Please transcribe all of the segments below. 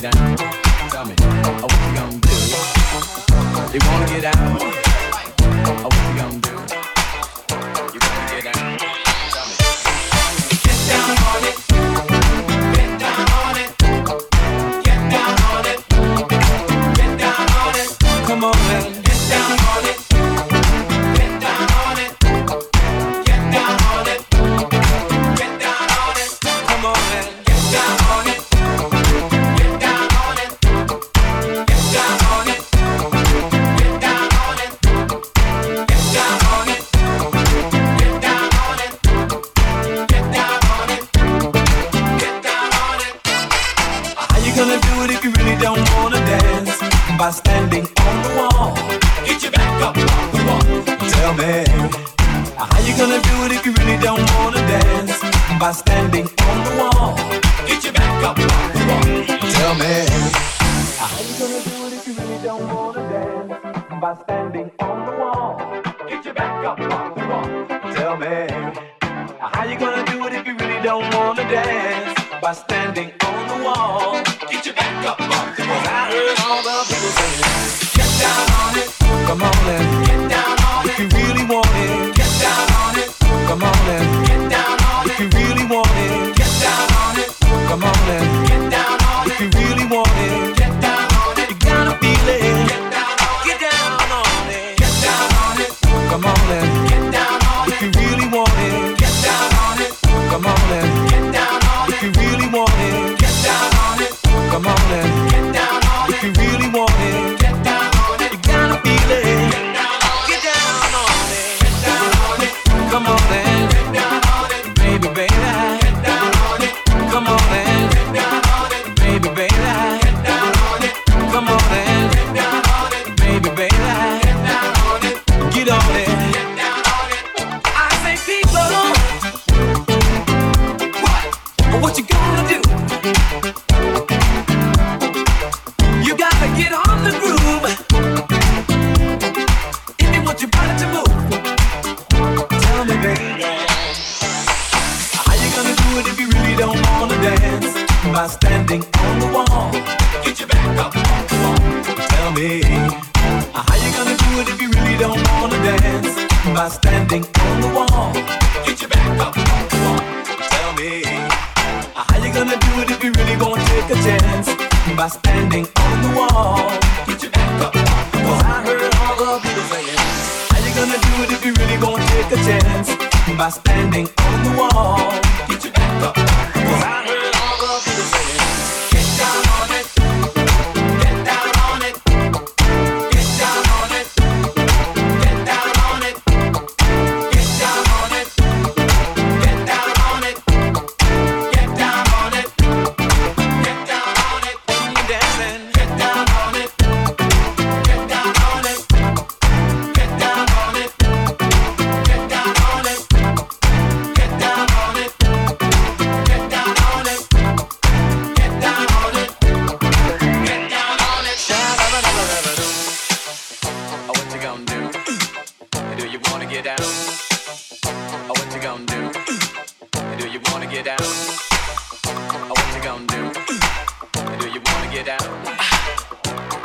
get out? Tell me, oh, what you gonna do? You wanna get out? Oh, what you gonna do? You wanna get out? Tell me. Get down on it.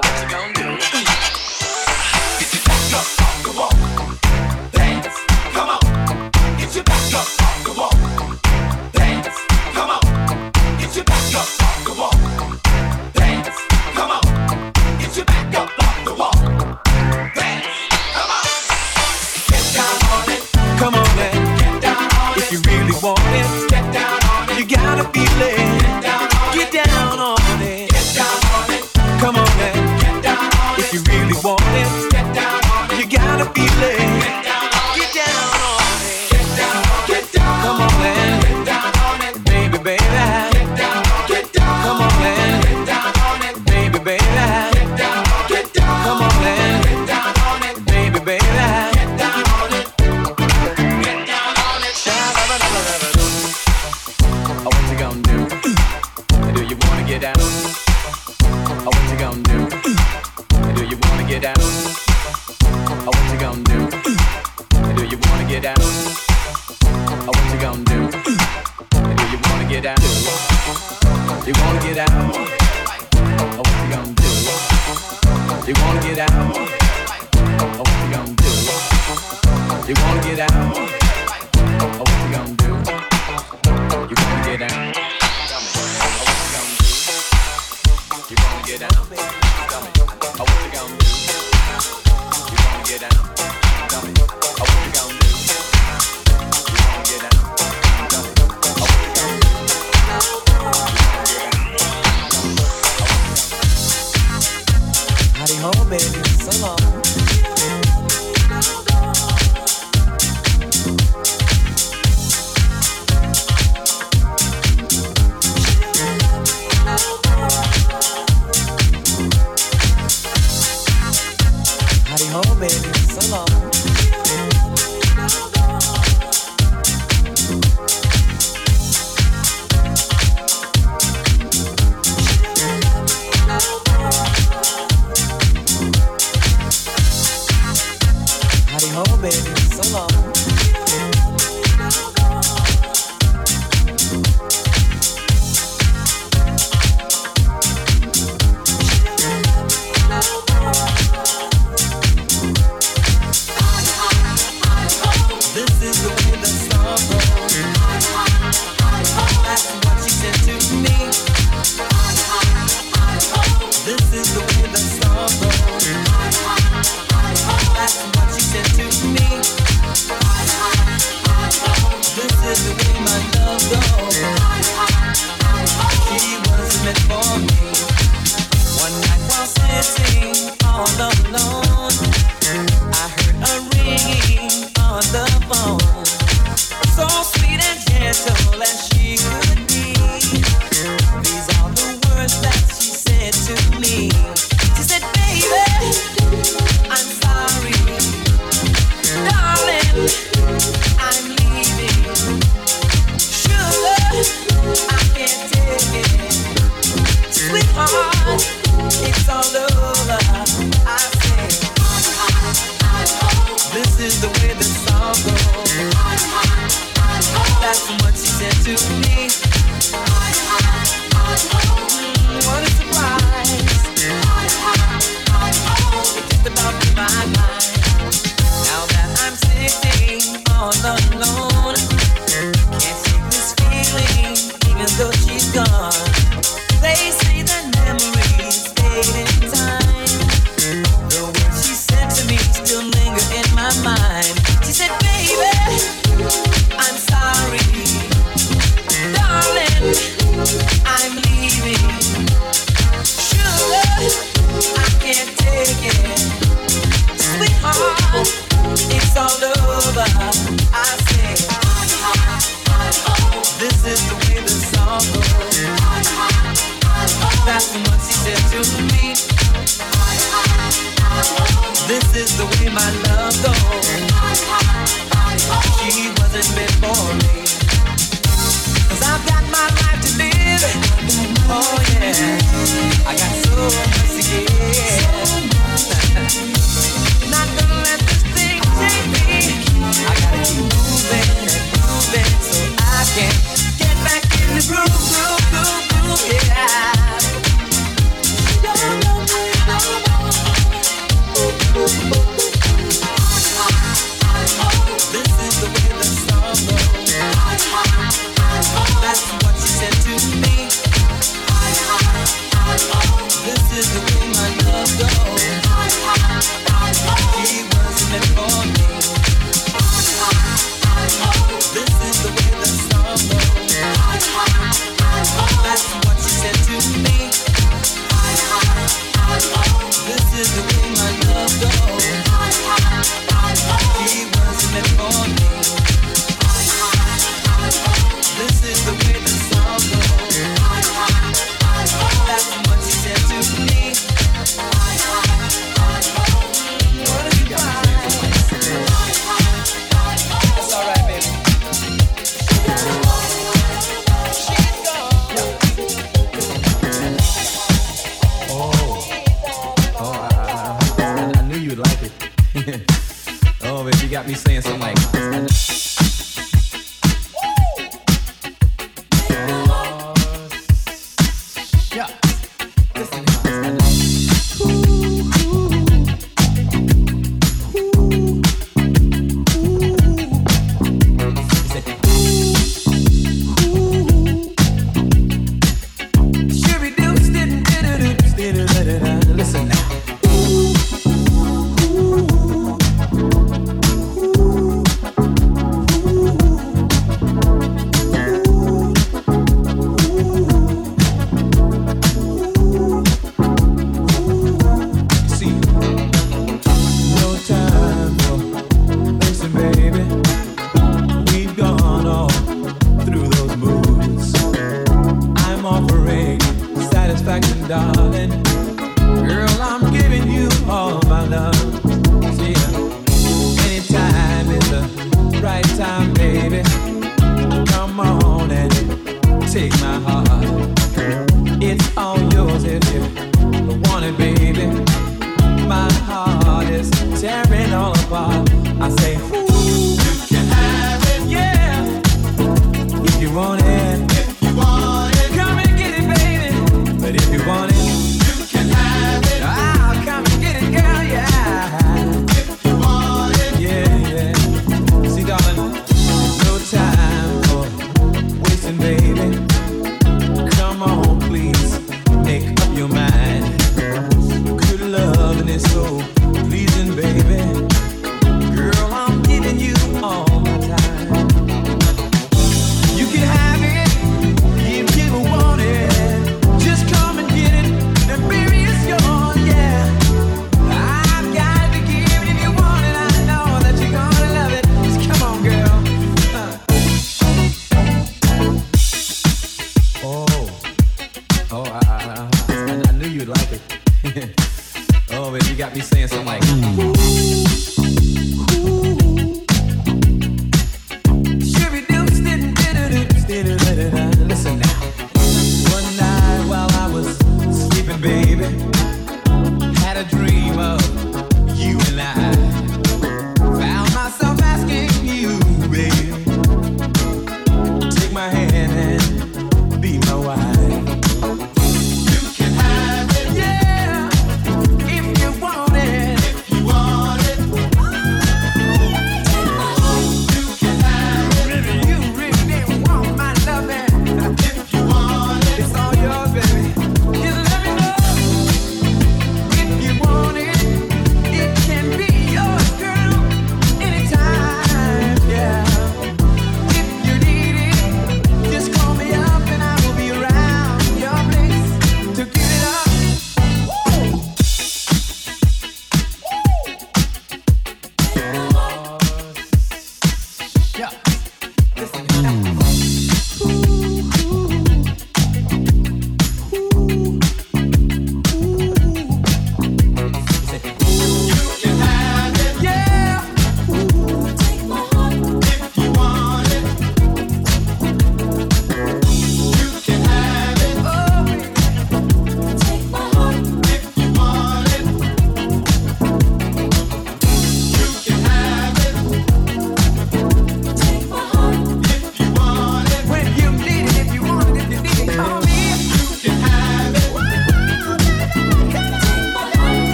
what you gonna do?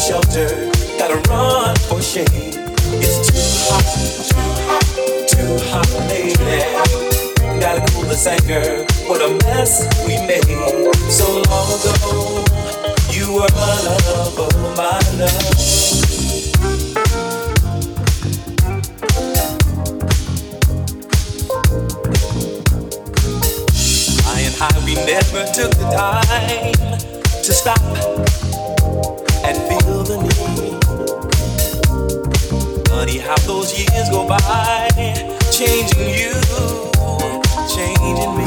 Shelter, gotta run for shade. It's too hot, too hot, too hot, lady. Gotta cool this anger. What a mess we made so long ago. You were my love, oh my love. high, we never took the time to stop how those years go by, changing you, changing me.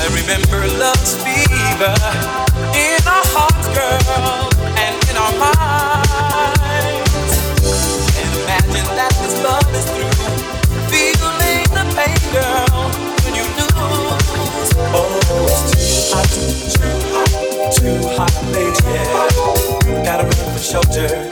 I remember love's fever in our hearts, girl, and in our minds. And imagine that this love is through, feeling the pain, girl Oh, it's too hot, too hot, too hot, lady. Gotta run for shelter,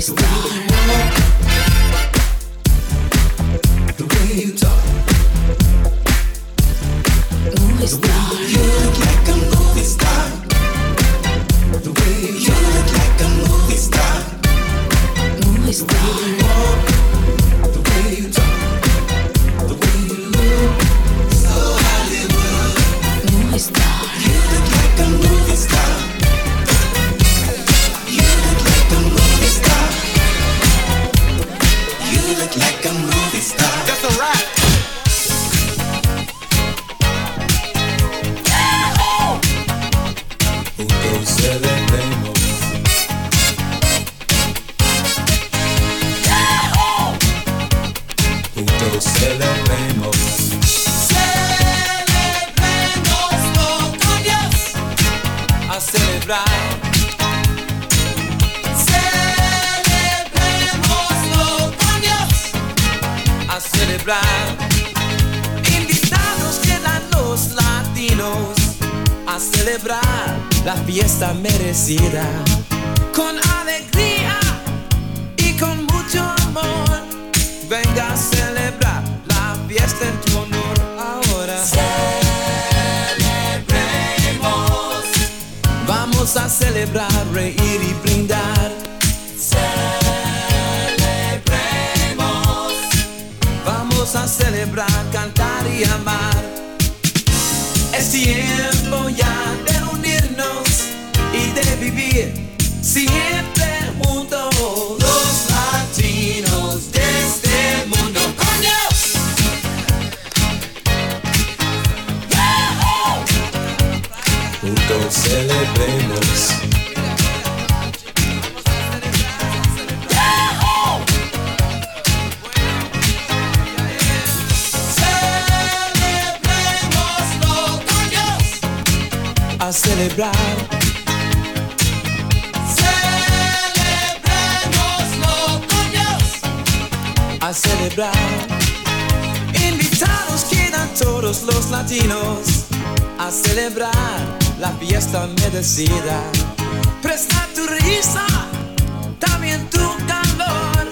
star. juntos celebremos. Celebremos con Dios. A celebrar. a celebrar. Invitados quedan todos los latinos a celebrar la fiesta merecida. Presta tu risa, también tu calor.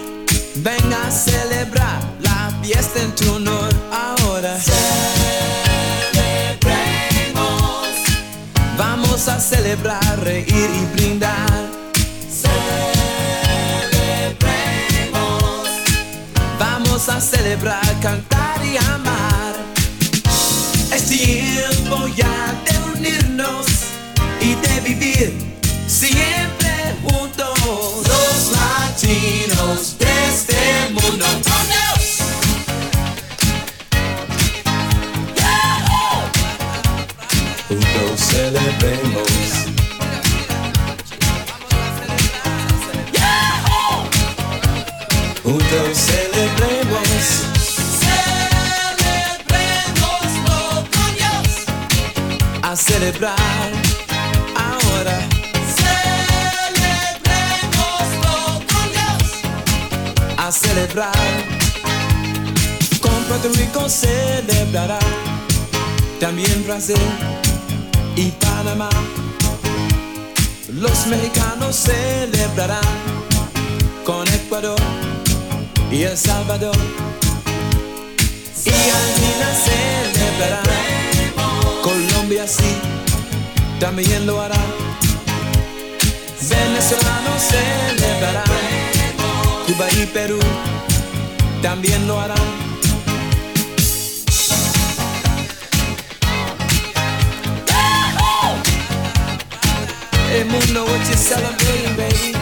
Venga a celebrar la fiesta en tu honor ahora. Celebremos. Vamos a celebrar, reír y brindar. Celebremos. Vamos a celebrar, cantar y amar. Es tiempo ya de unirnos y de vivir siempre juntos. Los latinos de este mundo. Juntos celebremos. ¡Yahoo! Juntos celebremos. celebrar ahora. Celebremoslo con Dios. A celebrar. Con Puerto Rico celebrará. También Brasil y Panamá. Los mexicanos celebrarán con Ecuador y El Salvador. Y Argentina celebrará. Colombia sí también lo hará. Venezolanos celebrarán, Cuba y Perú también lo harán. Hey, moon, know what you're celebrating, baby.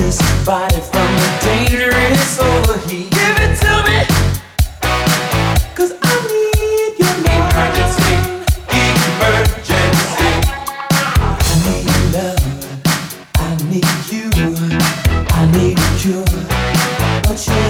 this body from the dangerous overheat. Give it to me, cause I need your. Emergency, emergency. I need love, I need you, I need a but you.